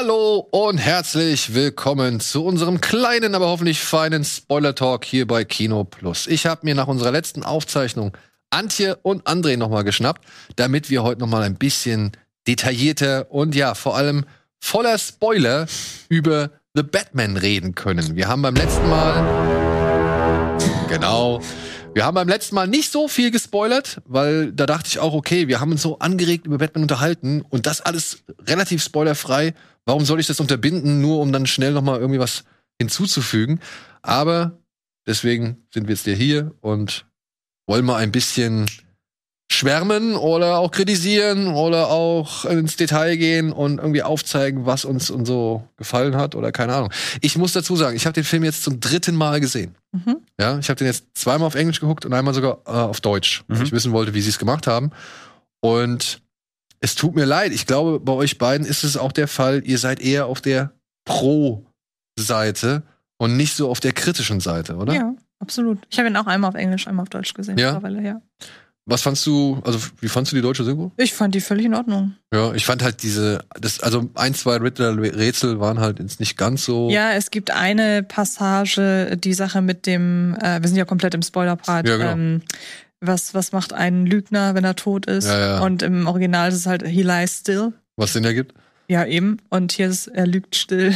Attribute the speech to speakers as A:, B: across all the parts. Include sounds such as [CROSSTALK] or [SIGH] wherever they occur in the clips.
A: Hallo und herzlich willkommen zu unserem kleinen, aber hoffentlich feinen Spoiler-Talk hier bei Kino Plus. Ich habe mir nach unserer letzten Aufzeichnung Antje und André nochmal geschnappt, damit wir heute nochmal ein bisschen detaillierter und ja, vor allem voller Spoiler über The Batman reden können. Wir haben beim letzten Mal genau wir haben beim letzten Mal nicht so viel gespoilert, weil da dachte ich auch, okay, wir haben uns so angeregt über Batman unterhalten und das alles relativ spoilerfrei. Warum soll ich das unterbinden, nur um dann schnell noch mal irgendwie was hinzuzufügen? Aber deswegen sind wir jetzt hier und wollen mal ein bisschen schwärmen oder auch kritisieren oder auch ins Detail gehen und irgendwie aufzeigen, was uns und so gefallen hat oder keine Ahnung. Ich muss dazu sagen, ich habe den Film jetzt zum dritten Mal gesehen. Mhm. Ja, ich habe den jetzt zweimal auf Englisch geguckt und einmal sogar äh, auf Deutsch, mhm. weil ich wissen wollte, wie sie es gemacht haben. Und es tut mir leid. Ich glaube, bei euch beiden ist es auch der Fall. Ihr seid eher auf der Pro-Seite und nicht so auf der kritischen Seite, oder?
B: Ja, absolut. Ich habe ihn auch einmal auf Englisch, einmal auf Deutsch gesehen.
A: Ja. ja. Was fandst du, also wie fandst du die deutsche Synchro?
B: Ich fand die völlig in Ordnung.
A: Ja, ich fand halt diese, das, also ein, zwei Riddler-Rätsel waren halt jetzt nicht ganz so.
B: Ja, es gibt eine Passage, die Sache mit dem, äh, wir sind ja komplett im Spoiler-Part. Ja, genau. Ähm, was, was macht ein Lügner, wenn er tot ist? Ja, ja. Und im Original ist es halt He lies still.
A: Was Sinn ergibt?
B: Ja, eben. Und hier ist er lügt still.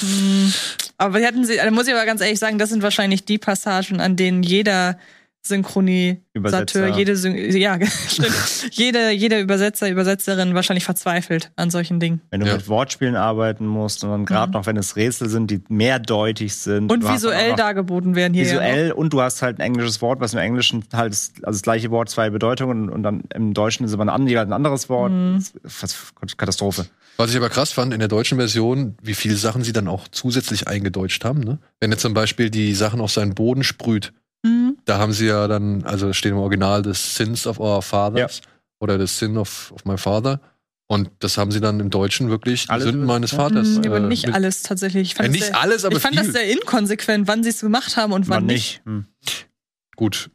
B: Hm. Aber hätten sie, da muss ich aber ganz ehrlich sagen, das sind wahrscheinlich die Passagen, an denen jeder Synchronisateur, jede, Syn ja, [LAUGHS] stimmt. jede, jede Übersetzer, Übersetzerin wahrscheinlich verzweifelt an solchen Dingen.
C: Wenn du ja. mit Wortspielen arbeiten musst und dann gerade mhm. noch, wenn es Rätsel sind, die mehrdeutig sind.
B: Und visuell dargeboten werden hier.
C: Visuell ja und du hast halt ein englisches Wort, was im Englischen halt, also das gleiche Wort, zwei Bedeutungen und dann im Deutschen ist aber ein, ein anderes Wort. Mhm. Katastrophe.
A: Was ich aber krass fand in der deutschen Version, wie viele Sachen sie dann auch zusätzlich eingedeutscht haben. Ne? Wenn er zum Beispiel die Sachen auf seinen Boden sprüht. Da haben sie ja dann, also steht im Original The Sins of Our Fathers ja. oder The Sin of, of My Father. Und das haben sie dann im Deutschen wirklich
C: alles
A: Sünden meines Vaters.
B: Mhm, aber äh, nicht alles tatsächlich. Ich
A: fand, ja, nicht
B: sehr,
A: alles, aber
B: ich fand
A: viel.
B: das sehr inkonsequent, wann sie es gemacht haben und wann, wann nicht. Hm.
A: Gut.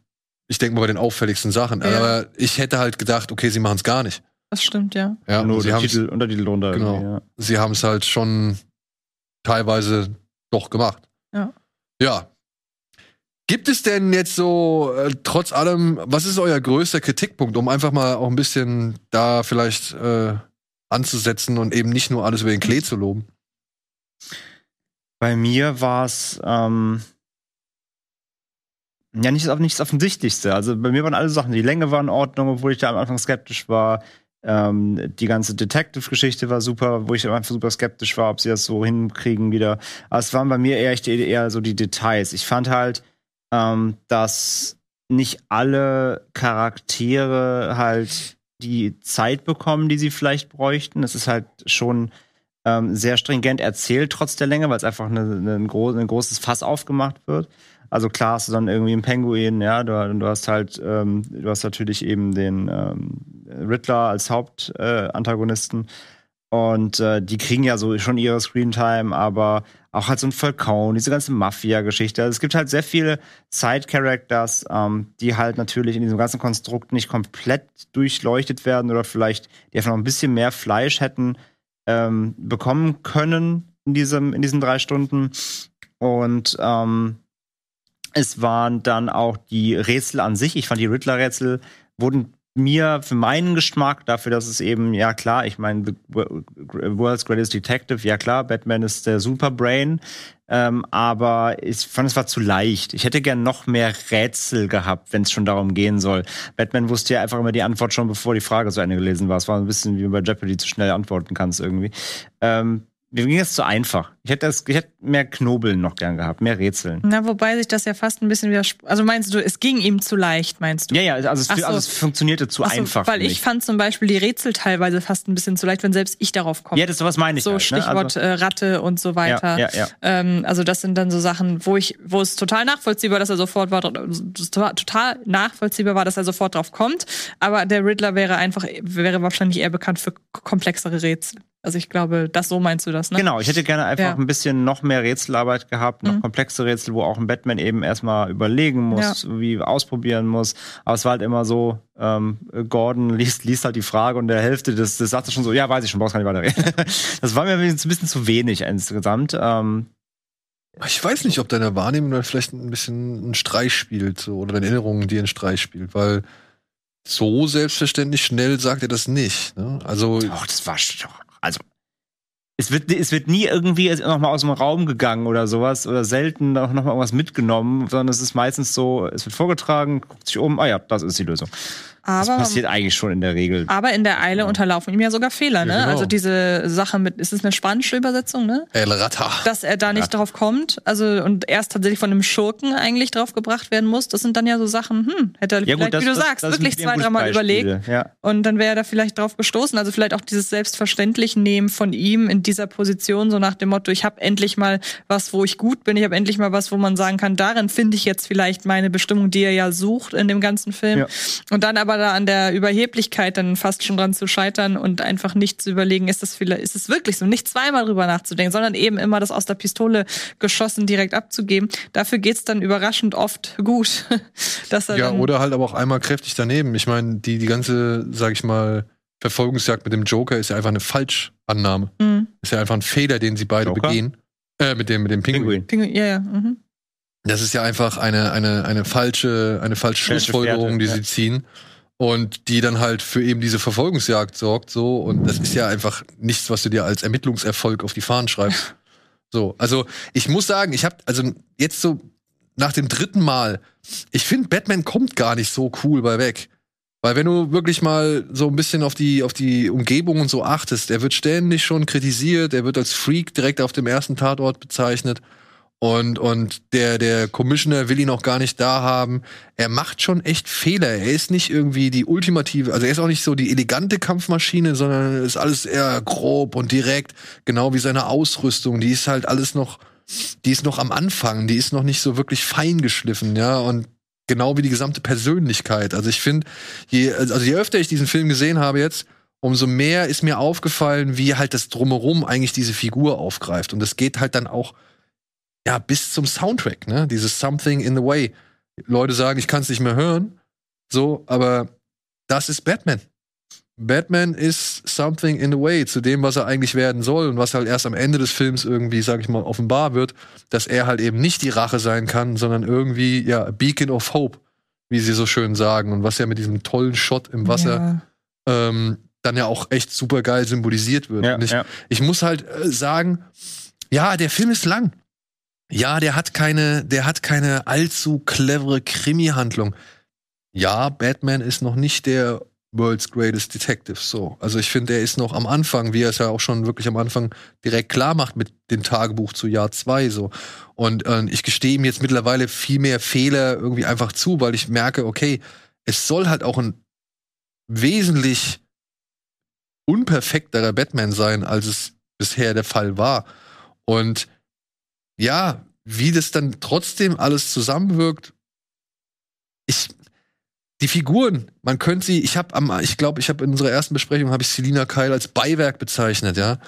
A: Ich denke mal bei den auffälligsten Sachen. Ja. Aber ich hätte halt gedacht, okay, sie machen es gar nicht.
B: Das stimmt, ja.
A: Ja,
C: nur sie Titel, Untertitel drunter.
A: Genau. Ja. Sie haben es halt schon teilweise doch gemacht.
B: Ja.
A: Ja, Gibt es denn jetzt so, äh, trotz allem, was ist euer größter Kritikpunkt, um einfach mal auch ein bisschen da vielleicht äh, anzusetzen und eben nicht nur alles über den Klee zu loben?
C: Bei mir war es ähm, ja nicht, nicht das Offensichtlichste. Also bei mir waren alle Sachen, die Länge war in Ordnung, obwohl ich da am Anfang skeptisch war. Ähm, die ganze Detective-Geschichte war super, wo ich am Anfang super skeptisch war, ob sie das so hinkriegen wieder. Aber es waren bei mir eher, eher so die Details. Ich fand halt, ähm, dass nicht alle Charaktere halt die Zeit bekommen, die sie vielleicht bräuchten. Es ist halt schon ähm, sehr stringent erzählt, trotz der Länge, weil es einfach eine, eine, ein, gro ein, großes Fass aufgemacht wird. Also klar hast du dann irgendwie einen Penguin, ja, du, du hast halt, ähm, du hast natürlich eben den ähm, Riddler als Hauptantagonisten. Äh, und äh, die kriegen ja so schon ihre Screentime, aber auch halt so ein Falcone, diese ganze Mafia-Geschichte. Also es gibt halt sehr viele Side-Characters, ähm, die halt natürlich in diesem ganzen Konstrukt nicht komplett durchleuchtet werden oder vielleicht die einfach noch ein bisschen mehr Fleisch hätten ähm, bekommen können in, diesem, in diesen drei Stunden. Und ähm, es waren dann auch die Rätsel an sich. Ich fand die Riddler-Rätsel wurden mir für meinen Geschmack, dafür, dass es eben, ja klar, ich meine, World's Greatest Detective, ja klar, Batman ist der Superbrain, ähm, aber ich fand, es war zu leicht. Ich hätte gern noch mehr Rätsel gehabt, wenn es schon darum gehen soll. Batman wusste ja einfach immer die Antwort schon, bevor die Frage zu Ende gelesen war. Es war ein bisschen wie bei Jeopardy zu schnell antworten kannst irgendwie. Ähm, mir ging es zu einfach. Ich hätte, das, ich hätte mehr Knobeln noch gern gehabt, mehr Rätseln.
B: Na, wobei sich das ja fast ein bisschen widerspricht. Also meinst du, es ging ihm zu leicht, meinst du?
C: Ja, ja, also es, so. also es funktionierte zu so, einfach.
B: Weil ich fand zum Beispiel die Rätsel teilweise fast ein bisschen zu leicht, wenn selbst ich darauf komme.
C: Ja, das was meine ich.
B: So
C: halt,
B: ne? Stichwort also, äh, Ratte und so weiter.
C: Ja, ja, ja.
B: Ähm, also das sind dann so Sachen, wo ich, wo es total nachvollziehbar, dass er sofort war, total nachvollziehbar war, dass er sofort drauf kommt. Aber der Riddler wäre einfach, wäre wahrscheinlich eher bekannt für komplexere Rätsel. Also ich glaube, das so meinst du das, ne?
C: Genau, ich hätte gerne einfach ja. ein bisschen noch mehr Rätselarbeit gehabt, noch mhm. komplexe Rätsel, wo auch ein Batman eben erstmal überlegen muss, ja. wie ausprobieren muss. Aber es war halt immer so, ähm, Gordon liest, liest halt die Frage und der Hälfte des, des Satzes schon so, ja, weiß ich schon, brauchst gar nicht weiterreden. [LAUGHS] das war mir ein bisschen zu wenig insgesamt. Ähm,
A: ich weiß nicht, ob deine Wahrnehmung vielleicht ein bisschen einen Streich spielt, so, oder deine Erinnerungen, die einen Streich spielt, weil so selbstverständlich schnell sagt er das nicht. Ne? Also,
C: Doch, das war also es wird, es wird nie irgendwie noch mal aus dem Raum gegangen oder sowas oder selten noch, noch mal irgendwas mitgenommen, sondern es ist meistens so, es wird vorgetragen, guckt sich um, ah ja, das ist die Lösung. Aber, das passiert eigentlich schon in der Regel.
B: Aber in der Eile ja. unterlaufen ihm ja sogar Fehler, ne? Ja, genau. Also diese Sache mit, ist es eine spanische Übersetzung, ne?
A: El Rata.
B: Dass er da nicht ja. drauf kommt, also und erst tatsächlich von einem Schurken eigentlich drauf gebracht werden muss. Das sind dann ja so Sachen, hm, hätte er vielleicht, gut, das, wie du das, sagst, das wirklich zwei, dreimal überlegt. Ja. Und dann wäre er da vielleicht drauf gestoßen. Also vielleicht auch dieses selbstverständlich nehmen von ihm in dieser Position, so nach dem Motto, ich habe endlich mal was, wo ich gut bin, ich habe endlich mal was, wo man sagen kann, darin finde ich jetzt vielleicht meine Bestimmung, die er ja sucht in dem ganzen Film. Und dann aber aber da an der Überheblichkeit dann fast schon dran zu scheitern und einfach nicht zu überlegen, ist das vielleicht, ist es wirklich so, nicht zweimal drüber nachzudenken, sondern eben immer das aus der Pistole geschossen direkt abzugeben. Dafür geht's dann überraschend oft gut. [LAUGHS]
A: dass er ja, oder halt aber auch einmal kräftig daneben. Ich meine, die, die ganze, sag ich mal, Verfolgungsjagd mit dem Joker ist ja einfach eine Falschannahme. Mhm. Ist ja einfach ein Fehler, den sie beide Joker? begehen. Äh, mit dem, mit dem Pinguin.
B: Pinguin. Ja, ja. Mhm.
A: Das ist ja einfach eine, eine, eine falsche, eine falsche Schlussfolgerung, die ja. sie ziehen und die dann halt für eben diese Verfolgungsjagd sorgt so und das ist ja einfach nichts, was du dir als Ermittlungserfolg auf die Fahnen schreibst. So, also ich muss sagen, ich habe also jetzt so nach dem dritten Mal, ich finde Batman kommt gar nicht so cool bei weg. Weil wenn du wirklich mal so ein bisschen auf die, auf die Umgebung und so achtest, er wird ständig schon kritisiert, er wird als Freak direkt auf dem ersten Tatort bezeichnet. Und, und der, der Commissioner will ihn auch gar nicht da haben. Er macht schon echt Fehler. Er ist nicht irgendwie die ultimative, also er ist auch nicht so die elegante Kampfmaschine, sondern ist alles eher grob und direkt, genau wie seine Ausrüstung. Die ist halt alles noch, die ist noch am Anfang, die ist noch nicht so wirklich fein geschliffen, ja. Und genau wie die gesamte Persönlichkeit. Also ich finde, je, also je öfter ich diesen Film gesehen habe jetzt, umso mehr ist mir aufgefallen, wie halt das drumherum eigentlich diese Figur aufgreift. Und es geht halt dann auch ja, bis zum Soundtrack, ne? Dieses Something in the Way. Leute sagen, ich kann es nicht mehr hören. So, aber das ist Batman. Batman ist something in the way zu dem, was er eigentlich werden soll und was halt erst am Ende des Films irgendwie, sag ich mal, offenbar wird, dass er halt eben nicht die Rache sein kann, sondern irgendwie, ja, a Beacon of Hope, wie sie so schön sagen und was ja mit diesem tollen Shot im Wasser ja. ähm, dann ja auch echt super geil symbolisiert wird. Ja, ich, ja. ich, muss halt äh, sagen, ja, der Film ist lang. Ja, der hat keine, der hat keine allzu clevere Krimi-Handlung. Ja, Batman ist noch nicht der World's Greatest Detective, so. Also ich finde, er ist noch am Anfang, wie er es ja auch schon wirklich am Anfang direkt klar macht mit dem Tagebuch zu Jahr zwei, so. Und äh, ich gestehe ihm jetzt mittlerweile viel mehr Fehler irgendwie einfach zu, weil ich merke, okay, es soll halt auch ein wesentlich unperfekterer Batman sein, als es bisher der Fall war. Und ja, wie das dann trotzdem alles zusammenwirkt, ich, die Figuren, man könnte sie, ich habe am, ich glaube, ich habe in unserer ersten Besprechung habe ich Selina Kyle als Beiwerk bezeichnet, ja.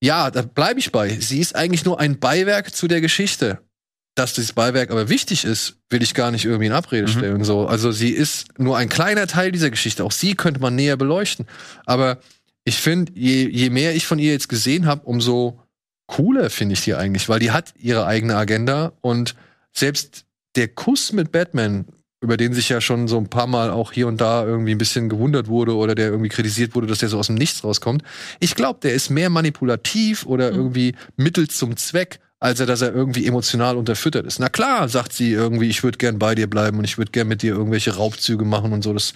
A: Ja, da bleibe ich bei. Sie ist eigentlich nur ein Beiwerk zu der Geschichte. Dass dieses Beiwerk aber wichtig ist, will ich gar nicht irgendwie in Abrede mhm. stellen. So. Also sie ist nur ein kleiner Teil dieser Geschichte. Auch sie könnte man näher beleuchten. Aber ich finde, je, je mehr ich von ihr jetzt gesehen habe, umso cooler finde ich die eigentlich, weil die hat ihre eigene Agenda und selbst der Kuss mit Batman, über den sich ja schon so ein paar Mal auch hier und da irgendwie ein bisschen gewundert wurde oder der irgendwie kritisiert wurde, dass der so aus dem Nichts rauskommt. Ich glaube, der ist mehr manipulativ oder mhm. irgendwie Mittel zum Zweck, als er, dass er irgendwie emotional unterfüttert ist. Na klar, sagt sie irgendwie, ich würde gern bei dir bleiben und ich würde gern mit dir irgendwelche Raubzüge machen und so. Das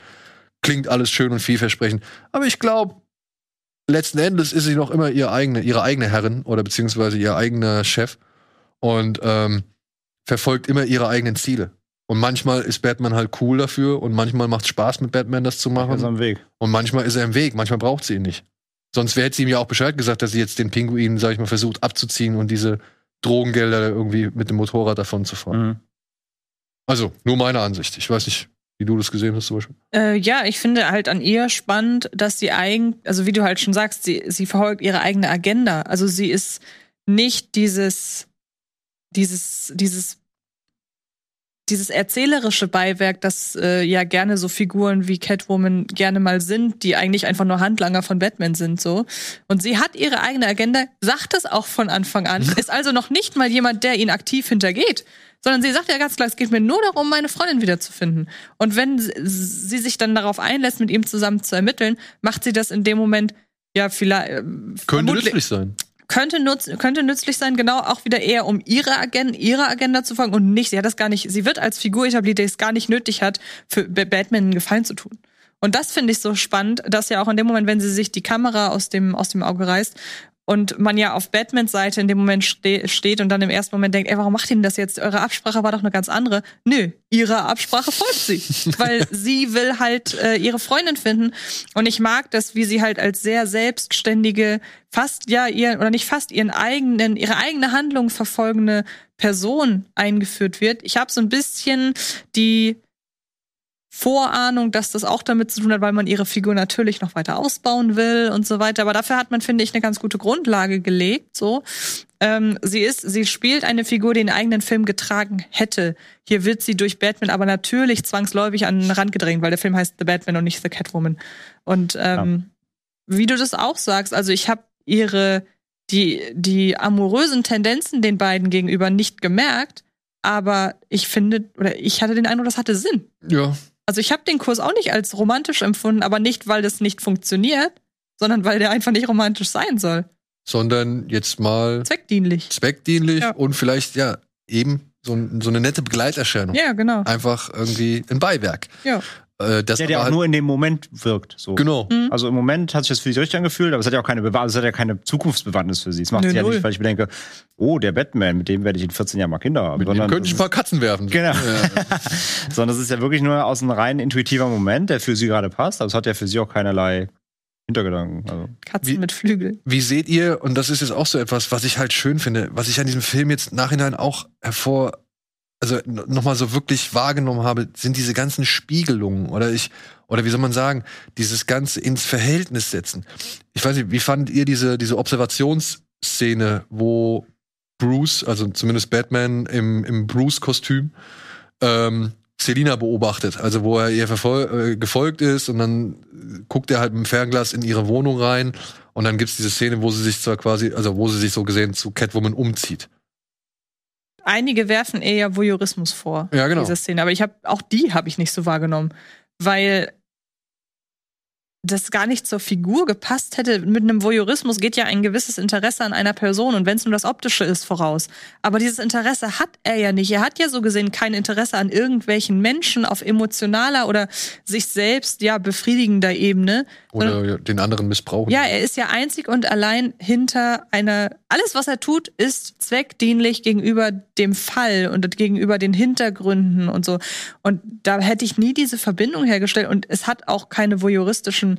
A: klingt alles schön und vielversprechend. Aber ich glaube, letzten Endes ist sie noch immer ihre eigene, ihre eigene Herrin oder beziehungsweise ihr eigener Chef und ähm, verfolgt immer ihre eigenen Ziele. Und manchmal ist Batman halt cool dafür und manchmal macht es Spaß mit Batman das zu machen.
C: Ist am Weg.
A: Und manchmal ist er im Weg, manchmal braucht sie ihn nicht. Sonst hätte sie ihm ja auch Bescheid gesagt, dass sie jetzt den Pinguin, sag ich mal, versucht abzuziehen und diese Drogengelder irgendwie mit dem Motorrad davon zu fahren. Mhm. Also, nur meine Ansicht. Ich weiß nicht, wie du das gesehen hast zum Beispiel.
B: Äh, ja, ich finde halt an ihr spannend, dass sie eigen, also wie du halt schon sagst, sie, sie verfolgt ihre eigene Agenda. Also sie ist nicht dieses, dieses, dieses dieses erzählerische Beiwerk, das äh, ja gerne so Figuren wie Catwoman gerne mal sind, die eigentlich einfach nur Handlanger von Batman sind, so. Und sie hat ihre eigene Agenda, sagt es auch von Anfang an, ist also noch nicht mal jemand, der ihn aktiv hintergeht, sondern sie sagt ja ganz klar, es geht mir nur darum, meine Freundin wiederzufinden. Und wenn sie sich dann darauf einlässt, mit ihm zusammen zu ermitteln, macht sie das in dem Moment ja vielleicht. Äh,
A: Könnte nützlich sein
B: könnte, nutz, könnte nützlich sein, genau auch wieder eher um ihre Agenda, ihre Agenda zu folgen und nicht, sie hat das gar nicht, sie wird als Figur etabliert, die es gar nicht nötig hat, für Batman einen Gefallen zu tun. Und das finde ich so spannend, dass ja auch in dem Moment, wenn sie sich die Kamera aus dem, aus dem Auge reißt und man ja auf Batmans Seite in dem Moment ste steht und dann im ersten Moment denkt, ey, warum macht ihr denn das jetzt? Eure Absprache war doch eine ganz andere. Nö, ihrer Absprache folgt sie, [LAUGHS] weil sie will halt äh, ihre Freundin finden und ich mag das, wie sie halt als sehr selbstständige, fast ja ihr oder nicht fast ihren eigenen, ihre eigene Handlung verfolgende Person eingeführt wird. Ich habe so ein bisschen die Vorahnung, dass das auch damit zu tun hat, weil man ihre Figur natürlich noch weiter ausbauen will und so weiter. Aber dafür hat man, finde ich, eine ganz gute Grundlage gelegt. So, ähm, sie ist, sie spielt eine Figur, die den eigenen Film getragen hätte. Hier wird sie durch Batman aber natürlich zwangsläufig an den Rand gedrängt, weil der Film heißt The Batman und nicht The Catwoman. Und ähm, ja. wie du das auch sagst, also ich habe ihre die die amorösen Tendenzen den beiden gegenüber nicht gemerkt, aber ich finde oder ich hatte den Eindruck, das hatte Sinn.
A: Ja,
B: also ich habe den Kurs auch nicht als romantisch empfunden, aber nicht, weil das nicht funktioniert, sondern weil der einfach nicht romantisch sein soll.
A: Sondern jetzt mal
B: zweckdienlich.
A: Zweckdienlich ja. und vielleicht ja eben so, so, eine nette Begleiterscheinung.
B: Ja, genau.
A: Einfach irgendwie ein Beiwerk.
B: Ja.
C: Äh, das der, der auch halt nur in dem Moment wirkt. So.
A: Genau.
C: Mhm. Also im Moment hat sich das für sie richtig angefühlt, aber es hat ja auch keine, Bewahr es hat ja keine Zukunftsbewandtnis für sie. Es macht nee, sie ja nicht, weil ich mir denke, oh, der Batman, mit dem werde ich in 14 Jahren mal Kinder haben.
A: Mit dem könnte ich ein paar Katzen werfen.
C: Genau. Ja. [LAUGHS] Sondern es ist ja wirklich nur aus einem rein intuitiver Moment, der für sie gerade passt. Also es hat ja für sie auch keinerlei Hintergedanken. Also.
B: Katzen wie, mit Flügeln.
A: Wie seht ihr, und das ist jetzt auch so etwas, was ich halt schön finde, was ich an diesem Film jetzt nachhinein auch hervor also nochmal so wirklich wahrgenommen habe, sind diese ganzen Spiegelungen oder ich, oder wie soll man sagen, dieses Ganze ins Verhältnis setzen. Ich weiß nicht, wie fandet ihr diese, diese Observationsszene, wo Bruce, also zumindest Batman im, im Bruce-Kostüm, ähm, Selina beobachtet, also wo er ihr äh, gefolgt ist und dann guckt er halt mit dem Fernglas in ihre Wohnung rein und dann gibt's diese Szene, wo sie sich zwar quasi, also wo sie sich so gesehen zu Catwoman umzieht
B: einige werfen eher Voyeurismus vor.
A: Ja, genau.
B: Diese Szene. Aber ich habe auch die habe ich nicht so wahrgenommen, weil das gar nicht zur Figur gepasst hätte. Mit einem Voyeurismus geht ja ein gewisses Interesse an einer Person und wenn es nur das Optische ist, voraus. Aber dieses Interesse hat er ja nicht. Er hat ja so gesehen kein Interesse an irgendwelchen Menschen auf emotionaler oder sich selbst ja befriedigender Ebene.
A: Oder sondern, den anderen missbrauchen.
B: Ja, er ist ja einzig und allein hinter einer. Alles, was er tut, ist zweckdienlich gegenüber dem Fall und gegenüber den Hintergründen und so. Und da hätte ich nie diese Verbindung hergestellt und es hat auch keine voyeuristischen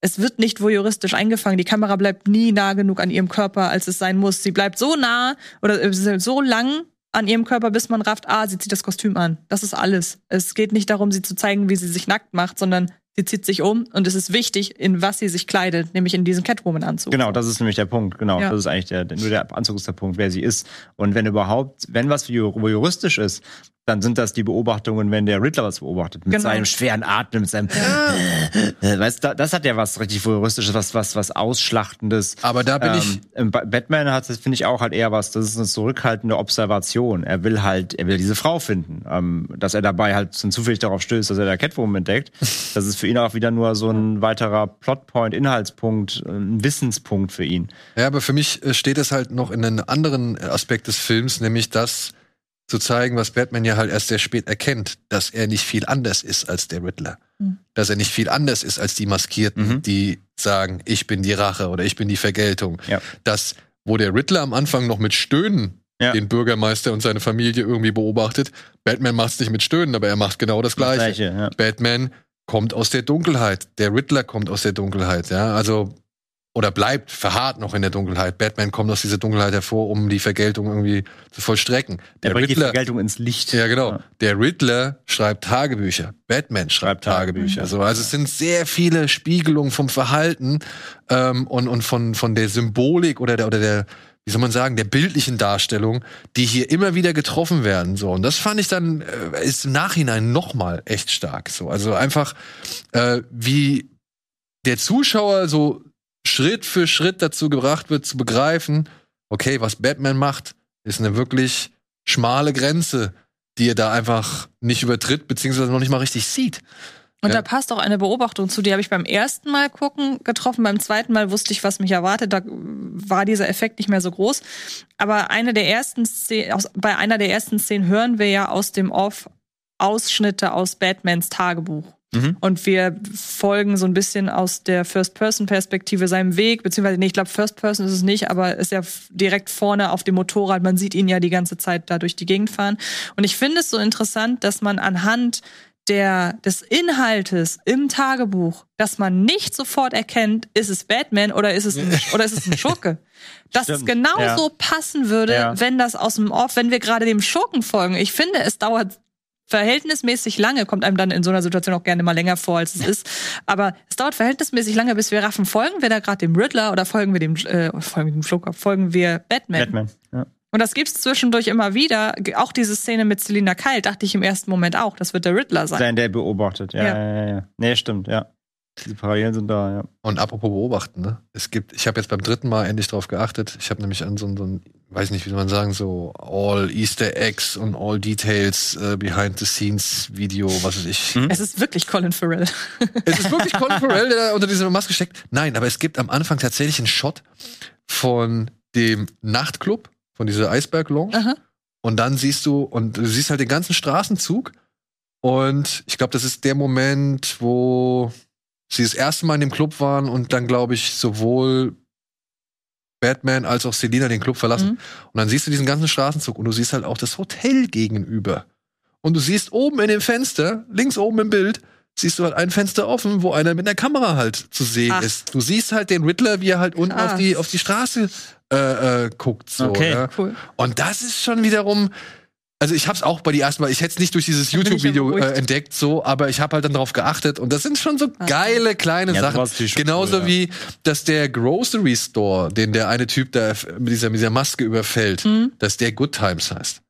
B: es wird nicht voyeuristisch eingefangen. Die Kamera bleibt nie nah genug an ihrem Körper, als es sein muss. Sie bleibt so nah oder so lang an ihrem Körper, bis man rafft, ah, sie zieht das Kostüm an. Das ist alles. Es geht nicht darum, sie zu zeigen, wie sie sich nackt macht, sondern sie zieht sich um und es ist wichtig, in was sie sich kleidet, nämlich in diesen Catwoman-Anzug.
C: Genau, das ist nämlich der Punkt. Genau, ja. das ist eigentlich der, nur der Anzug ist der Punkt, wer sie ist. Und wenn überhaupt, wenn was juristisch ist, dann sind das die Beobachtungen, wenn der Riddler was beobachtet. Mit genau. seinem schweren Atmen, mit seinem. Ja. [LAUGHS] weißt du, das hat ja was richtig voyeuristisches, was, was, was Ausschlachtendes.
A: Aber da bin
C: ähm, ich. Batman hat, finde ich, auch halt eher was, das ist eine zurückhaltende Observation. Er will halt, er will diese Frau finden. Ähm, dass er dabei halt zufällig darauf stößt, dass er der Catwoman entdeckt. [LAUGHS] Das ist für ihn auch wieder nur so ein weiterer Plotpoint, Inhaltspunkt, ein Wissenspunkt für ihn.
A: Ja, aber für mich äh, steht es halt noch in einem anderen Aspekt des Films, nämlich dass zu zeigen, was Batman ja halt erst sehr spät erkennt, dass er nicht viel anders ist als der Riddler. Mhm. Dass er nicht viel anders ist als die Maskierten, mhm. die sagen, ich bin die Rache oder ich bin die Vergeltung. Ja. Dass, wo der Riddler am Anfang noch mit Stöhnen ja. den Bürgermeister und seine Familie irgendwie beobachtet, Batman macht es nicht mit Stöhnen, aber er macht genau das Gleiche. Das Gleiche ja. Batman kommt aus der Dunkelheit, der Riddler kommt aus der Dunkelheit, ja, also oder bleibt verharrt noch in der Dunkelheit. Batman kommt aus dieser Dunkelheit hervor, um die Vergeltung irgendwie zu vollstrecken.
C: Der, der Riddler, die Vergeltung ins Licht.
A: Ja, genau. Ja. Der Riddler schreibt Tagebücher. Batman schreibt, schreibt Tagebücher. So, also es sind sehr viele Spiegelungen vom Verhalten ähm, und, und von, von der Symbolik oder der, oder der, wie soll man sagen, der bildlichen Darstellung, die hier immer wieder getroffen werden. So und das fand ich dann äh, ist im Nachhinein noch mal echt stark. So also einfach äh, wie der Zuschauer so Schritt für Schritt dazu gebracht wird, zu begreifen, okay, was Batman macht, ist eine wirklich schmale Grenze, die er da einfach nicht übertritt, beziehungsweise noch nicht mal richtig sieht.
B: Und ja. da passt auch eine Beobachtung zu, die habe ich beim ersten Mal gucken getroffen. Beim zweiten Mal wusste ich, was mich erwartet. Da war dieser Effekt nicht mehr so groß. Aber eine der ersten Szenen, bei einer der ersten Szenen hören wir ja aus dem Off Ausschnitte aus Batmans Tagebuch. Mhm. Und wir folgen so ein bisschen aus der First-Person-Perspektive seinem Weg, beziehungsweise, nee, ich glaube, First-Person ist es nicht, aber ist ja direkt vorne auf dem Motorrad. Man sieht ihn ja die ganze Zeit da durch die Gegend fahren. Und ich finde es so interessant, dass man anhand der, des Inhaltes im Tagebuch, dass man nicht sofort erkennt, ist es Batman oder ist es ein, oder ist es ein [LAUGHS] Schurke. Dass Stimmt. es genauso ja. passen würde, ja. wenn das aus dem Off, wenn wir gerade dem Schurken folgen. Ich finde, es dauert verhältnismäßig lange, kommt einem dann in so einer Situation auch gerne mal länger vor, als es ist. Aber es dauert verhältnismäßig lange, bis wir raffen, folgen wir da gerade dem Riddler oder folgen wir dem, äh, folgen wir dem Schlucker, folgen wir Batman. Batman, ja. Und das gibt's zwischendurch immer wieder. Auch diese Szene mit Selina Kyle dachte ich im ersten Moment auch, das wird der Riddler sein.
C: Sein, der beobachtet, ja, ja, ja, ja. Nee, stimmt, ja. Die Parallelen sind da, ja.
A: Und apropos beobachten, ne? Es gibt, ich habe jetzt beim dritten Mal endlich drauf geachtet. Ich habe nämlich an so, so ein, weiß nicht, wie soll man sagen, so all Easter Eggs und all Details äh, behind the scenes Video, was weiß ich.
B: Hm? Es ist wirklich Colin Farrell.
A: es ist wirklich Colin [LAUGHS] Farrell, der unter dieser Maske steckt. Nein, aber es gibt am Anfang tatsächlich einen Shot von dem Nachtclub, von dieser Eisberg Lounge. Aha. Und dann siehst du, und du siehst halt den ganzen Straßenzug. Und ich glaube, das ist der Moment, wo sie das erste Mal in dem Club waren und dann, glaube ich, sowohl Batman als auch Selina den Club verlassen. Mhm. Und dann siehst du diesen ganzen Straßenzug und du siehst halt auch das Hotel gegenüber. Und du siehst oben in dem Fenster, links oben im Bild, siehst du halt ein Fenster offen, wo einer mit der Kamera halt zu sehen Ach. ist. Du siehst halt den Riddler, wie er halt unten auf die, auf die Straße äh, äh, guckt. So, okay, ja. cool. Und das ist schon wiederum, also ich hab's auch bei die ersten Mal, ich hätte es nicht durch dieses YouTube-Video äh, entdeckt, so, aber ich habe halt dann darauf geachtet und das sind schon so geile kleine ja, Sachen. Genauso cool, ja. wie, dass der Grocery Store, den der eine Typ da mit dieser, mit dieser Maske überfällt, mhm. dass der Good Times heißt.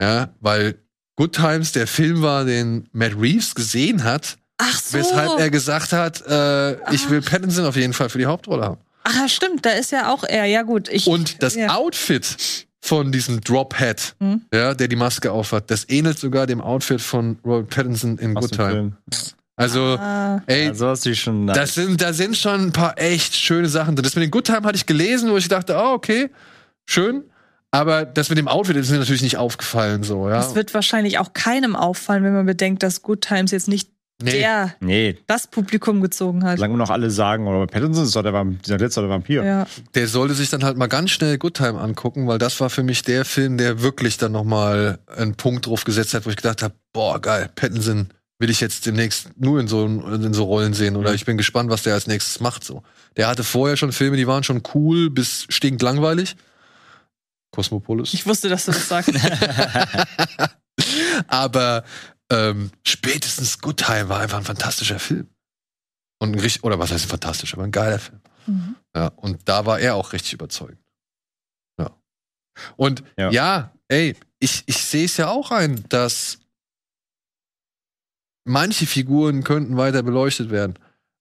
A: Ja, weil Good Times der Film war, den Matt Reeves gesehen hat,
B: Ach so.
A: weshalb er gesagt hat, äh, ich will Pattinson auf jeden Fall für die Hauptrolle haben.
B: Ach, stimmt, da ist ja auch er, ja gut. Ich,
A: und das ja. Outfit von diesem Drop-Hat, mhm. ja, der die Maske aufhat. Das ähnelt sogar dem Outfit von Robert Pattinson in Good Time. Also, ah. ey, ja,
C: so schon
A: nice. das sind, da sind schon ein paar echt schöne Sachen. Das mit dem Good Time hatte ich gelesen, wo ich dachte, oh, okay, schön. Aber das mit dem Outfit ist mir natürlich nicht aufgefallen, so, ja.
B: Das wird wahrscheinlich auch keinem auffallen, wenn man bedenkt, dass Good Times jetzt nicht nee. der nee. das Publikum gezogen hat.
C: Solange noch alle sagen, oder Pattinson ist doch der, dieser letzte der Vampir. Ja.
A: Der sollte sich dann halt mal ganz schnell Good Time angucken, weil das war für mich der Film, der wirklich dann nochmal einen Punkt drauf gesetzt hat, wo ich gedacht habe, boah, geil, Pattinson will ich jetzt demnächst nur in so, in so Rollen sehen oder mhm. ich bin gespannt, was der als nächstes macht, so. Der hatte vorher schon Filme, die waren schon cool bis stinklangweilig. Cosmopolis.
B: Ich wusste, dass du das sagst. [LAUGHS]
A: Aber ähm, spätestens Good Time war einfach ein fantastischer Film. Und ein richtig, oder was heißt fantastisch, aber ein geiler Film. Mhm. Ja, und da war er auch richtig überzeugend. Ja. Und ja, ja ey, ich, ich sehe es ja auch ein, dass manche Figuren könnten weiter beleuchtet werden.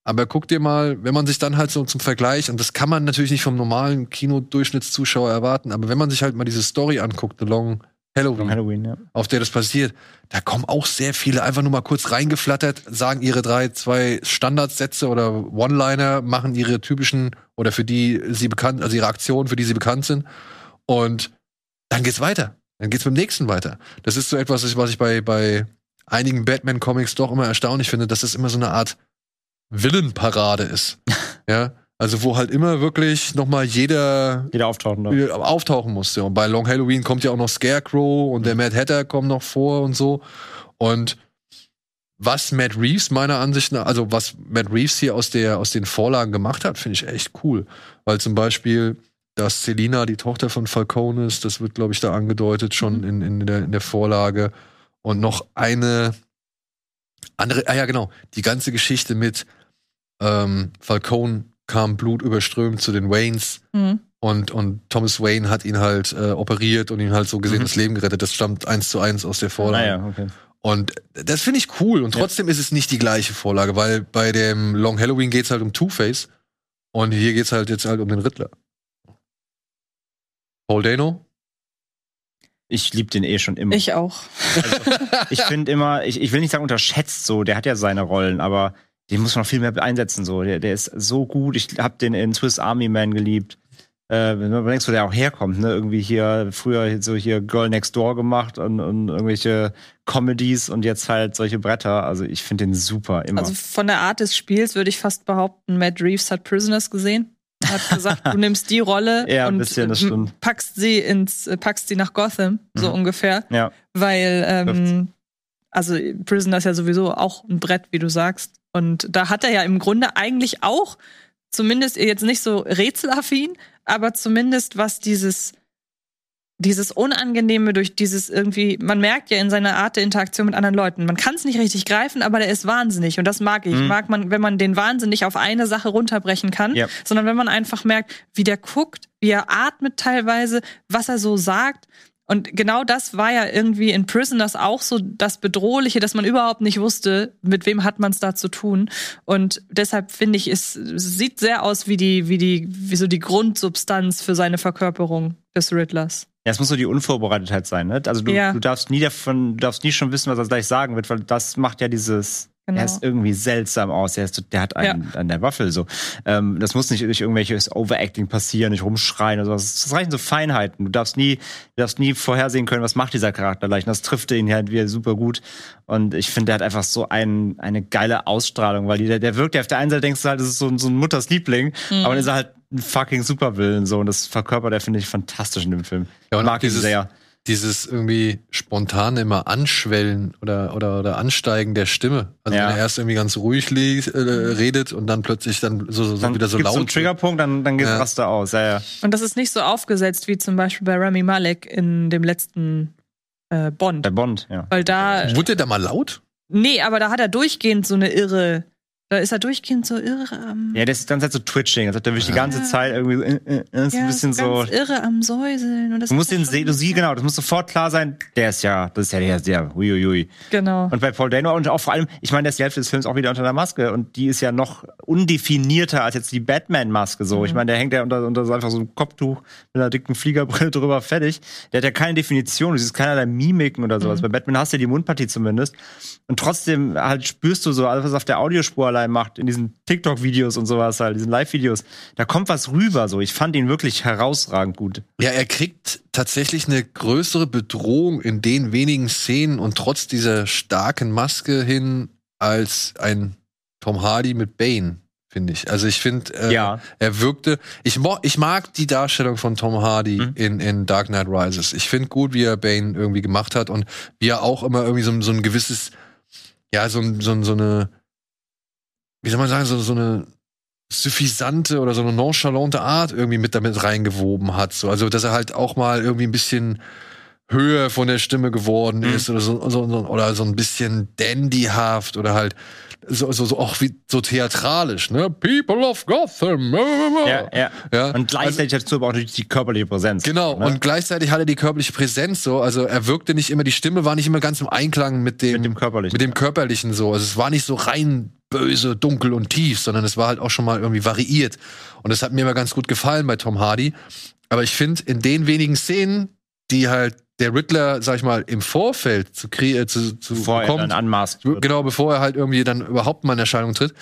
A: Aber guck dir mal, wenn man sich dann halt so zum Vergleich, und das kann man natürlich nicht vom normalen Kinodurchschnittszuschauer erwarten, aber wenn man sich halt mal diese Story anguckt, The Long Halloween, Halloween ja. auf der das passiert, da kommen auch sehr viele einfach nur mal kurz reingeflattert, sagen ihre drei, zwei Standardsätze oder One-Liner, machen ihre typischen oder für die sie bekannt, also ihre Aktionen, für die sie bekannt sind. Und dann geht's weiter. Dann geht's mit dem nächsten weiter. Das ist so etwas, was ich bei, bei einigen Batman-Comics doch immer erstaunlich finde, dass es immer so eine Art Villain-Parade ist. [LAUGHS] ja. Also wo halt immer wirklich nochmal jeder,
C: jeder auftauchen,
A: darf. auftauchen musste. Und bei Long Halloween kommt ja auch noch Scarecrow und der Mad Hatter kommen noch vor und so. Und was Matt Reeves meiner Ansicht nach, also was Matt Reeves hier aus der aus den Vorlagen gemacht hat, finde ich echt cool, weil zum Beispiel dass Selina die Tochter von Falcone ist, das wird glaube ich da angedeutet schon mhm. in, in, der, in der Vorlage und noch eine andere, ah ja genau, die ganze Geschichte mit ähm, Falcone kam blutüberströmt zu den Waynes mhm. und, und Thomas Wayne hat ihn halt äh, operiert und ihm halt so gesehen mhm. das Leben gerettet. Das stammt eins zu eins aus der Vorlage.
C: Ah, ja, okay.
A: Und das finde ich cool. Und trotzdem ja. ist es nicht die gleiche Vorlage, weil bei dem Long Halloween geht es halt um Two-Face und hier geht es halt jetzt halt um den Riddler. Paul Dano?
C: Ich liebe den eh schon immer.
B: Ich auch.
C: Also, ich finde immer, ich, ich will nicht sagen unterschätzt so, der hat ja seine Rollen, aber den muss man noch viel mehr einsetzen. So. Der, der ist so gut. Ich habe den in Swiss Army Man geliebt. Äh, wenn man denkst, wo der auch herkommt, ne? Irgendwie hier früher so hier Girl Next Door gemacht und, und irgendwelche Comedies und jetzt halt solche Bretter. Also ich finde den super immer.
B: Also von der Art des Spiels würde ich fast behaupten, Matt Reeves hat Prisoners gesehen. Hat gesagt, du [LAUGHS] nimmst die Rolle
C: ja,
B: und
C: bisschen,
B: packst sie ins, packst sie nach Gotham, so mhm. ungefähr.
C: Ja.
B: Weil ähm, also Prisoner ist ja sowieso auch ein Brett, wie du sagst. Und da hat er ja im Grunde eigentlich auch, zumindest jetzt nicht so rätselaffin, aber zumindest was dieses, dieses Unangenehme durch dieses irgendwie, man merkt ja in seiner Art der Interaktion mit anderen Leuten, man kann es nicht richtig greifen, aber der ist wahnsinnig und das mag ich. Mhm. Mag man, wenn man den Wahnsinn nicht auf eine Sache runterbrechen kann,
C: ja.
B: sondern wenn man einfach merkt, wie der guckt, wie er atmet teilweise, was er so sagt und genau das war ja irgendwie in Prisoners auch so das Bedrohliche, dass man überhaupt nicht wusste, mit wem hat man es da zu tun. Und deshalb finde ich, es sieht sehr aus wie die, wie die, wie so die Grundsubstanz für seine Verkörperung des Riddlers.
C: Ja, es muss so die Unvorbereitetheit sein, ne? Also du, ja. du darfst nie davon, du darfst nie schon wissen, was er gleich sagen wird, weil das macht ja dieses Genau. Er ist irgendwie seltsam aus. Er ist, der hat einen ja. an der Waffel so. Ähm, das muss nicht durch irgendwelches Overacting passieren, nicht rumschreien oder so. Das reichen so Feinheiten. Du darfst nie, du darfst nie vorhersehen können, was macht dieser Charakter leicht. Das trifft ihn halt wieder super gut. Und ich finde, der hat einfach so ein, eine geile Ausstrahlung, weil der, der wirkt ja auf der einen Seite denkst du halt, das ist so, so ein Mutters Liebling, mhm. aber dann ist er halt ein fucking Supervillain so. Und das verkörpert er, finde ich, fantastisch in dem Film.
A: Ja, und mag ihn sehr dieses irgendwie spontane immer Anschwellen oder, oder, oder Ansteigen der Stimme. Also ja. wenn er erst irgendwie ganz ruhig liegt, äh, redet und dann plötzlich dann so, so
C: dann
A: wieder so laut. So einen
C: Triggerpunkt, dann, dann geht ja. Raster aus. Ja, ja.
B: Und das ist nicht so aufgesetzt wie zum Beispiel bei Rami Malek in dem letzten äh, Bond.
C: Bei Bond, ja.
B: Weil da.
A: Wurde der da mal laut?
B: Nee, aber da hat er durchgehend so eine irre da ist er durchgehend so irre am.
C: Ja, der ist dann halt so twitching. Also der will ja. die ganze Zeit irgendwie äh, äh, ist ja, ein bisschen so.
B: irre am Säuseln. Und das
C: du musst den sehen, du siehst genau, das muss sofort klar sein. Der ist ja, das ist ja der, der, uiuiui.
B: Genau.
C: Und bei Paul Dano und auch vor allem, ich meine, der ist die Hälfte des Films auch wieder unter der Maske und die ist ja noch undefinierter als jetzt die Batman-Maske so. Mhm. Ich meine, der hängt ja unter, unter so einfach so einem Kopftuch mit einer dicken Fliegerbrille [LAUGHS] drüber fertig. Der hat ja keine Definition, du siehst keinerlei Mimiken oder sowas. Mhm. Bei Batman hast du ja die Mundpartie zumindest. Und trotzdem halt spürst du so alles, was auf der Audiospur allein macht, in diesen TikTok-Videos und sowas halt, diesen Live-Videos. Da kommt was rüber so. Ich fand ihn wirklich herausragend gut.
A: Ja, er kriegt tatsächlich eine größere Bedrohung in den wenigen Szenen und trotz dieser starken Maske hin als ein Tom Hardy mit Bane finde ich. Also ich finde, äh,
C: ja.
A: er wirkte. Ich, ich mag die Darstellung von Tom Hardy mhm. in, in Dark Knight Rises. Ich finde gut, wie er Bane irgendwie gemacht hat und wie er auch immer irgendwie so, so ein gewisses, ja, so, so, so eine wie soll man sagen, so, so eine suffisante oder so eine nonchalante Art irgendwie mit damit reingewoben hat. So, also, dass er halt auch mal irgendwie ein bisschen höher von der Stimme geworden mhm. ist oder so, so, oder so ein bisschen dandyhaft oder halt so, so, so auch wie so theatralisch, ne? People of Gotham.
C: Ja, ja. ja. Und gleichzeitig also, dazu aber auch natürlich die körperliche Präsenz.
A: Genau,
C: ne?
A: und gleichzeitig hatte die körperliche Präsenz so, also er wirkte nicht immer, die Stimme war nicht immer ganz im Einklang mit dem,
C: mit dem körperlichen.
A: Mit dem körperlichen so. Also es war nicht so rein böse, dunkel und tief, sondern es war halt auch schon mal irgendwie variiert. Und das hat mir immer ganz gut gefallen bei Tom Hardy. Aber ich finde, in den wenigen Szenen, die halt der Riddler, sag ich mal, im Vorfeld zu, äh, zu, zu
C: bevor kommt, er dann anmaßt
A: wird. genau, bevor er halt irgendwie dann überhaupt mal in Erscheinung tritt,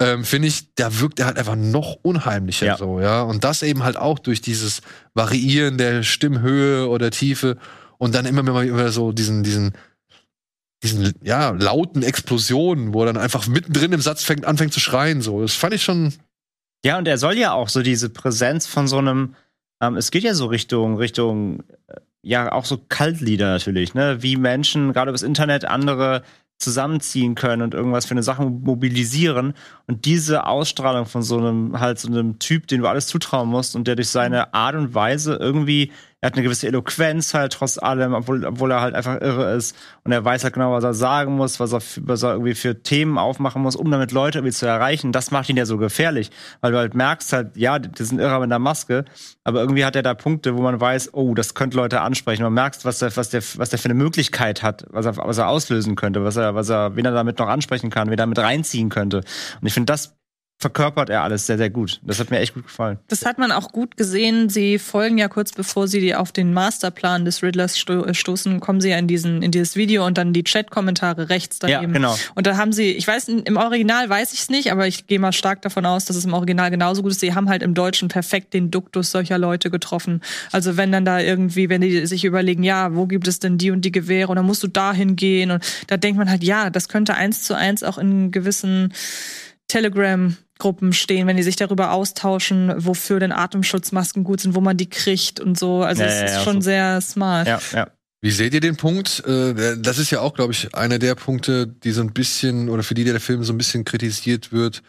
A: ähm, finde ich, da wirkt er halt einfach noch unheimlicher ja. so, ja. Und das eben halt auch durch dieses Variieren der Stimmhöhe oder Tiefe und dann immer mal immer so diesen, diesen, diesen, ja, lauten Explosionen, wo er dann einfach mittendrin im Satz fängt, anfängt zu schreien, so. Das fand ich schon.
C: Ja, und er soll ja auch so diese Präsenz von so einem, ähm, es geht ja so Richtung, Richtung, ja, auch so Kaltlieder natürlich, ne? Wie Menschen, gerade übers Internet, andere zusammenziehen können und irgendwas für eine Sache mobilisieren. Und diese Ausstrahlung von so einem, halt so einem Typ, den du alles zutrauen musst und der durch seine Art und Weise irgendwie er hat eine gewisse Eloquenz halt trotz allem, obwohl, obwohl er halt einfach irre ist und er weiß halt genau, was er sagen muss, was er, was er irgendwie für Themen aufmachen muss, um damit Leute irgendwie zu erreichen. Das macht ihn ja so gefährlich, weil du halt merkst halt, ja, die sind irre mit der Maske, aber irgendwie hat er da Punkte, wo man weiß, oh, das könnte Leute ansprechen. Man merkt, was der, was der, was der für eine Möglichkeit hat, was er, was er auslösen könnte, was er, was er, wen er damit noch ansprechen kann, wen er damit reinziehen könnte. Und ich finde, das verkörpert er alles sehr, sehr gut. Das hat mir echt gut gefallen.
B: Das hat man auch gut gesehen. Sie folgen ja kurz bevor sie auf den Masterplan des Riddlers sto äh, stoßen, kommen sie ja in diesen, in dieses Video und dann die Chat-Kommentare rechts daneben. Ja, genau. Und da haben sie, ich weiß, im Original weiß ich es nicht, aber ich gehe mal stark davon aus, dass es im Original genauso gut ist. Sie haben halt im Deutschen perfekt den Duktus solcher Leute getroffen. Also wenn dann da irgendwie, wenn die sich überlegen, ja, wo gibt es denn die und die Gewehre und dann musst du dahin gehen und da denkt man halt, ja, das könnte eins zu eins auch in gewissen Telegram Gruppen stehen, wenn die sich darüber austauschen, wofür denn Atemschutzmasken gut sind, wo man die kriegt und so. Also ja, es ja, ist ja, schon so. sehr smart.
A: Ja, ja. Wie seht ihr den Punkt? Äh, das ist ja auch, glaube ich, einer der Punkte, die so ein bisschen, oder für die der Film so ein bisschen kritisiert wird.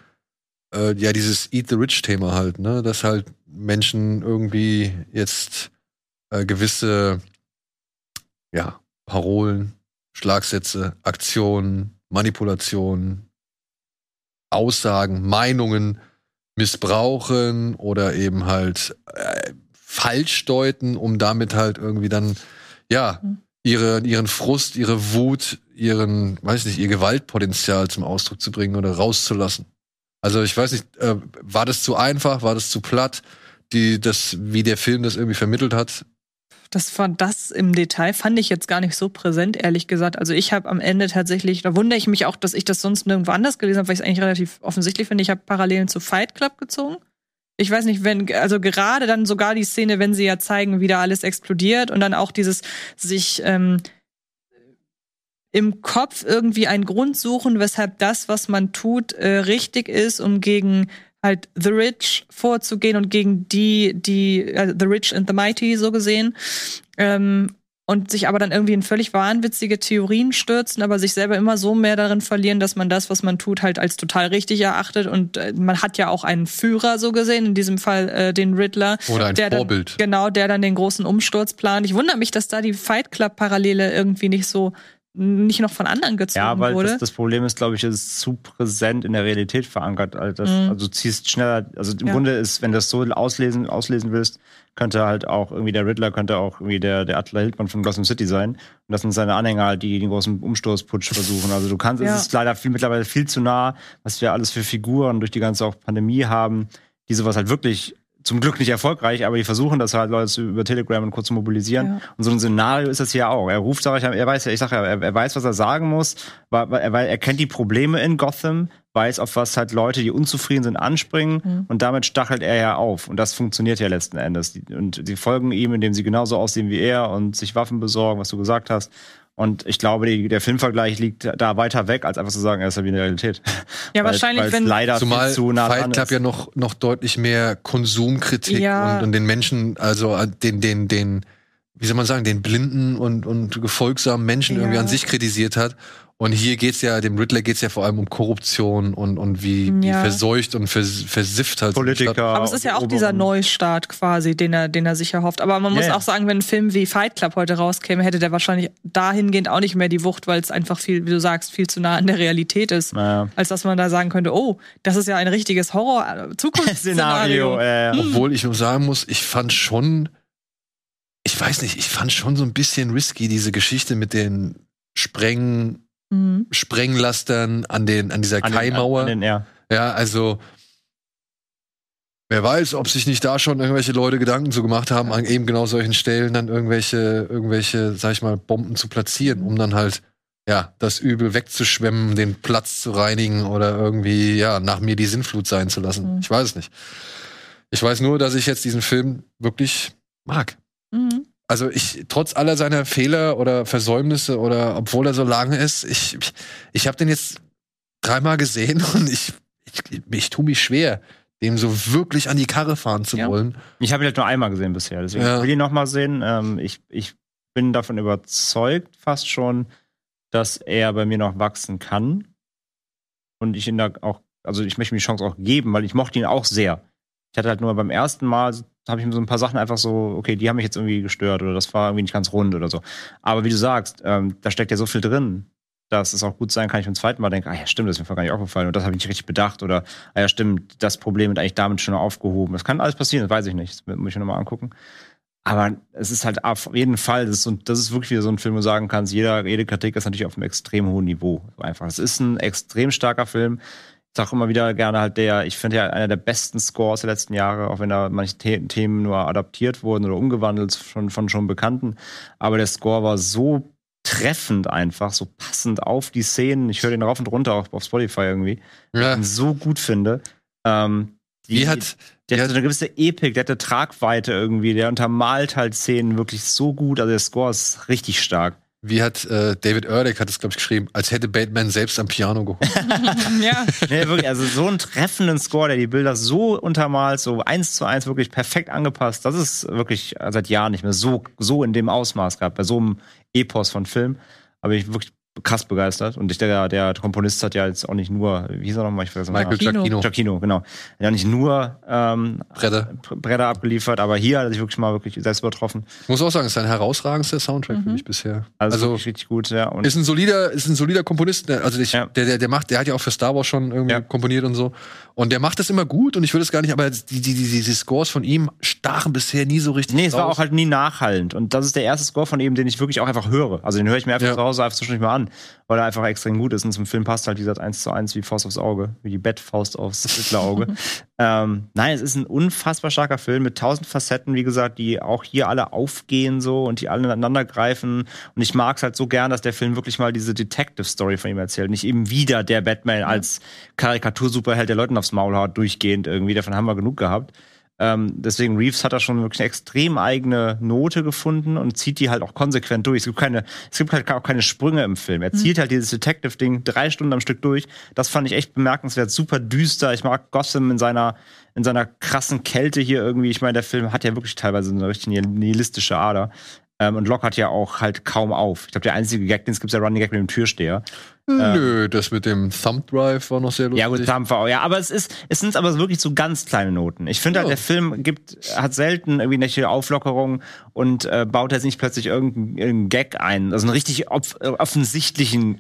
A: Äh, ja, dieses Eat the Rich-Thema halt, ne? Dass halt Menschen irgendwie jetzt äh, gewisse, ja, Parolen, Schlagsätze, Aktionen, Manipulationen, Aussagen, Meinungen missbrauchen oder eben halt äh, falsch deuten, um damit halt irgendwie dann, ja, mhm. ihre, ihren Frust, ihre Wut, ihren, weiß nicht, ihr Gewaltpotenzial zum Ausdruck zu bringen oder rauszulassen. Also ich weiß nicht, äh, war das zu einfach, war das zu platt, die, das, wie der Film das irgendwie vermittelt hat?
B: Das war das im Detail, fand ich jetzt gar nicht so präsent, ehrlich gesagt. Also ich habe am Ende tatsächlich, da wundere ich mich auch, dass ich das sonst nirgendwo anders gelesen habe, weil ich es eigentlich relativ offensichtlich finde. Ich habe Parallelen zu Fight Club gezogen. Ich weiß nicht, wenn, also gerade dann sogar die Szene, wenn sie ja zeigen, wie da alles explodiert und dann auch dieses sich ähm, im Kopf irgendwie einen Grund suchen, weshalb das, was man tut, äh, richtig ist, um gegen halt The Rich vorzugehen und gegen die, die, äh, The Rich and the Mighty so gesehen. Ähm, und sich aber dann irgendwie in völlig wahnwitzige Theorien stürzen, aber sich selber immer so mehr darin verlieren, dass man das, was man tut, halt als total richtig erachtet. Und äh, man hat ja auch einen Führer so gesehen, in diesem Fall äh, den Riddler.
A: Oder ein
B: der
A: Vorbild.
B: Dann, genau, der dann den großen Umsturz plant. Ich wundere mich, dass da die Fight Club-Parallele irgendwie nicht so nicht noch von anderen gezogen ja, weil wurde.
C: Das, das Problem ist, glaube ich, es ist zu präsent in der Realität verankert. Also, das, mhm. also du ziehst schneller, also im ja. Grunde ist, wenn du das so auslesen, auslesen willst, könnte halt auch irgendwie der Riddler, könnte auch irgendwie der, der Attila Hildmann von Gotham City sein. Und das sind seine Anhänger halt, die den großen Umsturzputsch versuchen. Also du kannst, ja. es ist leider viel, mittlerweile viel zu nah, was wir alles für Figuren durch die ganze auch Pandemie haben, die sowas halt wirklich zum Glück nicht erfolgreich, aber die versuchen das halt Leute über Telegram und kurz zu mobilisieren. Ja. Und so ein Szenario ist das hier auch. Er ruft, sag ich, er weiß ja, ich sag ja, er, er weiß, was er sagen muss, weil er, er kennt die Probleme in Gotham, weiß, auf was halt Leute, die unzufrieden sind, anspringen mhm. und damit stachelt er ja auf. Und das funktioniert ja letzten Endes. Und sie folgen ihm, indem sie genauso aussehen wie er und sich Waffen besorgen, was du gesagt hast. Und ich glaube, die, der Filmvergleich liegt da weiter weg, als einfach zu sagen, er ist ja wie eine Realität.
B: Ja, weil, wahrscheinlich, wenn
A: leider zumal viel zu nah Fight Club ja noch noch deutlich mehr Konsumkritik ja. und, und den Menschen, also äh, den den den wie soll man sagen, den blinden und und gefolgsamen Menschen ja. irgendwie an sich kritisiert hat und hier geht's ja, dem Riddler geht's ja vor allem um Korruption und, und wie, ja. wie verseucht und vers, versifft halt.
C: Politiker.
B: Aber es ist ja auch dieser Neustart quasi, den er, den er sich erhofft. Aber man muss yeah. auch sagen, wenn ein Film wie Fight Club heute rauskäme, hätte der wahrscheinlich dahingehend auch nicht mehr die Wucht, weil es einfach viel, wie du sagst, viel zu nah an der Realität ist. Naja. Als dass man da sagen könnte, oh, das ist ja ein richtiges Horror-Zukunftsszenario. [LAUGHS]
A: Äh, hm. Obwohl ich sagen muss, ich fand schon, ich weiß nicht, ich fand schon so ein bisschen risky, diese Geschichte mit den Spreng, mhm. Sprenglastern an den an dieser an Kaimauer. Den, an den, ja. ja, also wer weiß, ob sich nicht da schon irgendwelche Leute Gedanken zu gemacht haben, an eben genau solchen Stellen dann irgendwelche irgendwelche, sag ich mal, Bomben zu platzieren, um dann halt ja, das Übel wegzuschwemmen, den Platz zu reinigen oder irgendwie, ja, nach mir die Sinnflut sein zu lassen. Mhm. Ich weiß es nicht. Ich weiß nur, dass ich jetzt diesen Film wirklich mag. Mhm also ich, trotz aller seiner Fehler oder Versäumnisse oder obwohl er so lange ist, ich, ich, ich habe den jetzt dreimal gesehen [LAUGHS] und ich, ich, ich tue mich schwer, dem so wirklich an die Karre fahren zu ja. wollen.
C: Ich habe ihn halt nur einmal gesehen bisher, deswegen ja. will ich ihn noch mal sehen. Ähm, ich, ich bin davon überzeugt, fast schon, dass er bei mir noch wachsen kann. Und ich ihn da auch, also ich möchte mir die Chance auch geben, weil ich mochte ihn auch sehr. Ich hatte halt nur beim ersten Mal, habe ich mir so ein paar Sachen einfach so, okay, die haben mich jetzt irgendwie gestört oder das war irgendwie nicht ganz rund oder so. Aber wie du sagst, ähm, da steckt ja so viel drin, dass es auch gut sein kann, ich beim zweiten Mal denke, ah ja, stimmt, das ist mir vorher gar nicht aufgefallen und das habe ich nicht richtig bedacht oder, ah ja, stimmt, das Problem wird eigentlich damit schon aufgehoben. Das kann alles passieren, das weiß ich nicht. Das muss ich mir nochmal angucken. Aber es ist halt auf jeden Fall, das ist, so, das ist wirklich wieder so ein Film, wo du sagen kannst, jeder, jede Kritik ist natürlich auf einem extrem hohen Niveau. Einfach. Es ist ein extrem starker Film. Ich sage immer wieder gerne halt der, ich finde ja einer der besten Scores der letzten Jahre, auch wenn da manche The Themen nur adaptiert wurden oder umgewandelt von, von schon Bekannten. Aber der Score war so treffend einfach, so passend auf die Szenen. Ich höre den rauf und runter auf, auf Spotify irgendwie. Ja. Ich ihn so gut finde. Ähm,
A: die, wie hat,
C: der hat so eine gewisse Epik, der hat eine Tragweite irgendwie, der untermalt halt Szenen wirklich so gut. Also der Score ist richtig stark.
A: Wie hat äh, David Ehrlich hat es glaube ich geschrieben, als hätte Batman selbst am Piano geholt. [LAUGHS]
C: ja. Nee, wirklich, also so einen treffenden Score, der die Bilder so untermalt, so eins zu eins wirklich perfekt angepasst. Das ist wirklich seit Jahren nicht mehr so so in dem Ausmaß gehabt bei so einem Epos von Film. Aber ich wirklich krass begeistert. Und ich, der, der Komponist hat ja jetzt auch nicht nur, wie hieß er nochmal? Ich
A: vergesse Michael Giacchino.
C: Giacchino, genau. Ja, nicht nur ähm, Bretter. Bretter abgeliefert, aber hier hat er sich wirklich mal wirklich selbst übertroffen.
A: Ich muss auch sagen, es ist ein herausragendster Soundtrack mhm. für mich bisher.
C: Also, also richtig gut, ja.
A: Und ist ein solider, ist ein solider Komponist. Ne? Also ich, ja. der, der, der macht, der hat ja auch für Star Wars schon irgendwie ja. komponiert und so. Und der macht das immer gut und ich würde es gar nicht, aber die, die, die, die Scores von ihm stachen bisher nie so richtig.
C: Nee, es raus. war auch halt nie nachhallend. Und das ist der erste Score von ihm, den ich wirklich auch einfach höre. Also den höre ich mir einfach ja. zu Hause einfach zwischendurch mal an, weil er einfach extrem gut ist. Und zum Film passt halt, wie gesagt, eins zu eins wie Faust aufs Auge, wie die Bettfaust aufs Auge. [LAUGHS] ähm, nein, es ist ein unfassbar starker Film mit tausend Facetten, wie gesagt, die auch hier alle aufgehen so und die alle ineinander greifen. Und ich mag es halt so gern, dass der Film wirklich mal diese Detective-Story von ihm erzählt. Nicht eben wieder der Batman als Karikatursuperheld, der Leuten aufs Maul haut, durchgehend irgendwie. Davon haben wir genug gehabt. Ähm, deswegen Reeves hat da schon wirklich eine extrem eigene Note gefunden und zieht die halt auch konsequent durch. Es gibt keine, es gibt halt auch keine Sprünge im Film. Er zieht mhm. halt dieses Detective-Ding drei Stunden am Stück durch. Das fand ich echt bemerkenswert, super düster. Ich mag Gotham in seiner, in seiner krassen Kälte hier irgendwie. Ich meine, der Film hat ja wirklich teilweise eine richtig nihilistische Ader. Ähm, und Locke hat ja auch halt kaum auf. Ich glaube, der einzige Gag, den es gibt, ist der Running Gag mit dem Türsteher.
A: Nö, ähm, das mit dem Thumb Drive war noch sehr lustig.
C: Ja, gut, Thumb war auch, ja, aber es ist, es sind aber wirklich so ganz kleine Noten. Ich finde halt, der Film gibt, hat selten irgendwie eine Auflockerung und äh, baut jetzt nicht plötzlich irgendeinen, irgendeinen Gag ein. Also einen richtig off offensichtlichen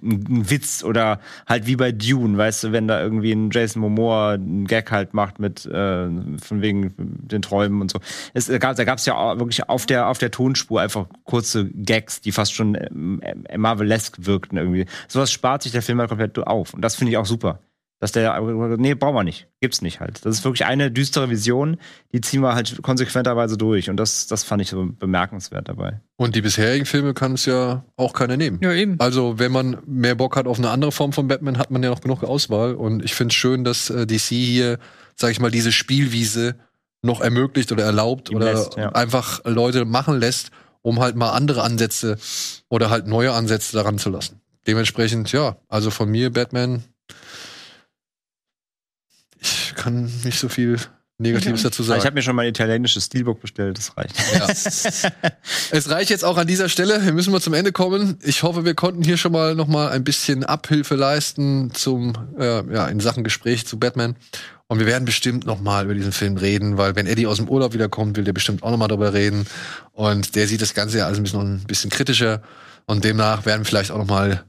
C: Witz oder halt wie bei Dune, weißt du, wenn da irgendwie ein Jason Momoa einen Gag halt macht mit, äh, von wegen den Träumen und so. Es, da gab es ja wirklich auf der, auf der Tonspur einfach kurze Gags, die fast schon äh, Marvelesque wirkten irgendwie. Sowas spart spart sich der Film halt komplett auf. Und das finde ich auch super. Dass der, nee, brauchen wir nicht. Gibt's nicht halt. Das ist wirklich eine düstere Vision, die ziehen wir halt konsequenterweise durch. Und das, das fand ich so bemerkenswert dabei.
A: Und die bisherigen Filme kann es ja auch keiner nehmen.
B: Ja, eben.
A: Also, wenn man mehr Bock hat auf eine andere Form von Batman, hat man ja noch genug Auswahl. Und ich finde es schön, dass äh, DC hier, sag ich mal, diese Spielwiese noch ermöglicht oder erlaubt Ihm oder lässt, ja. einfach Leute machen lässt, um halt mal andere Ansätze oder halt neue Ansätze daran zu lassen dementsprechend, ja, also von mir Batman. Ich kann nicht so viel Negatives dazu sagen.
C: Ich habe mir schon mal ein italienisches Steelbook bestellt, das reicht. Ja. [LAUGHS]
A: es reicht jetzt auch an dieser Stelle. Wir müssen mal zum Ende kommen. Ich hoffe, wir konnten hier schon mal noch mal ein bisschen Abhilfe leisten zum äh, ja in Sachen Gespräch zu Batman. Und wir werden bestimmt noch mal über diesen Film reden, weil wenn Eddie aus dem Urlaub wiederkommt, will der bestimmt auch noch mal darüber reden. Und der sieht das Ganze ja alles ein bisschen, ein bisschen kritischer. Und demnach werden vielleicht auch noch mal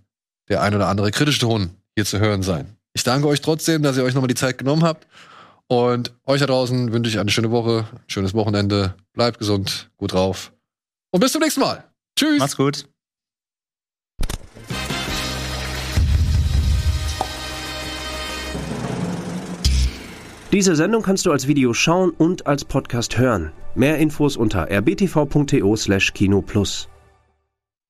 A: der ein oder andere kritische Ton hier zu hören sein. Ich danke euch trotzdem, dass ihr euch nochmal die Zeit genommen habt. Und euch da draußen wünsche ich eine schöne Woche, schönes Wochenende. Bleibt gesund, gut drauf. Und bis zum nächsten Mal. Tschüss.
C: Macht's gut.
D: Diese Sendung kannst du als Video schauen und als Podcast hören. Mehr Infos unter rbtv.to/kinoplus.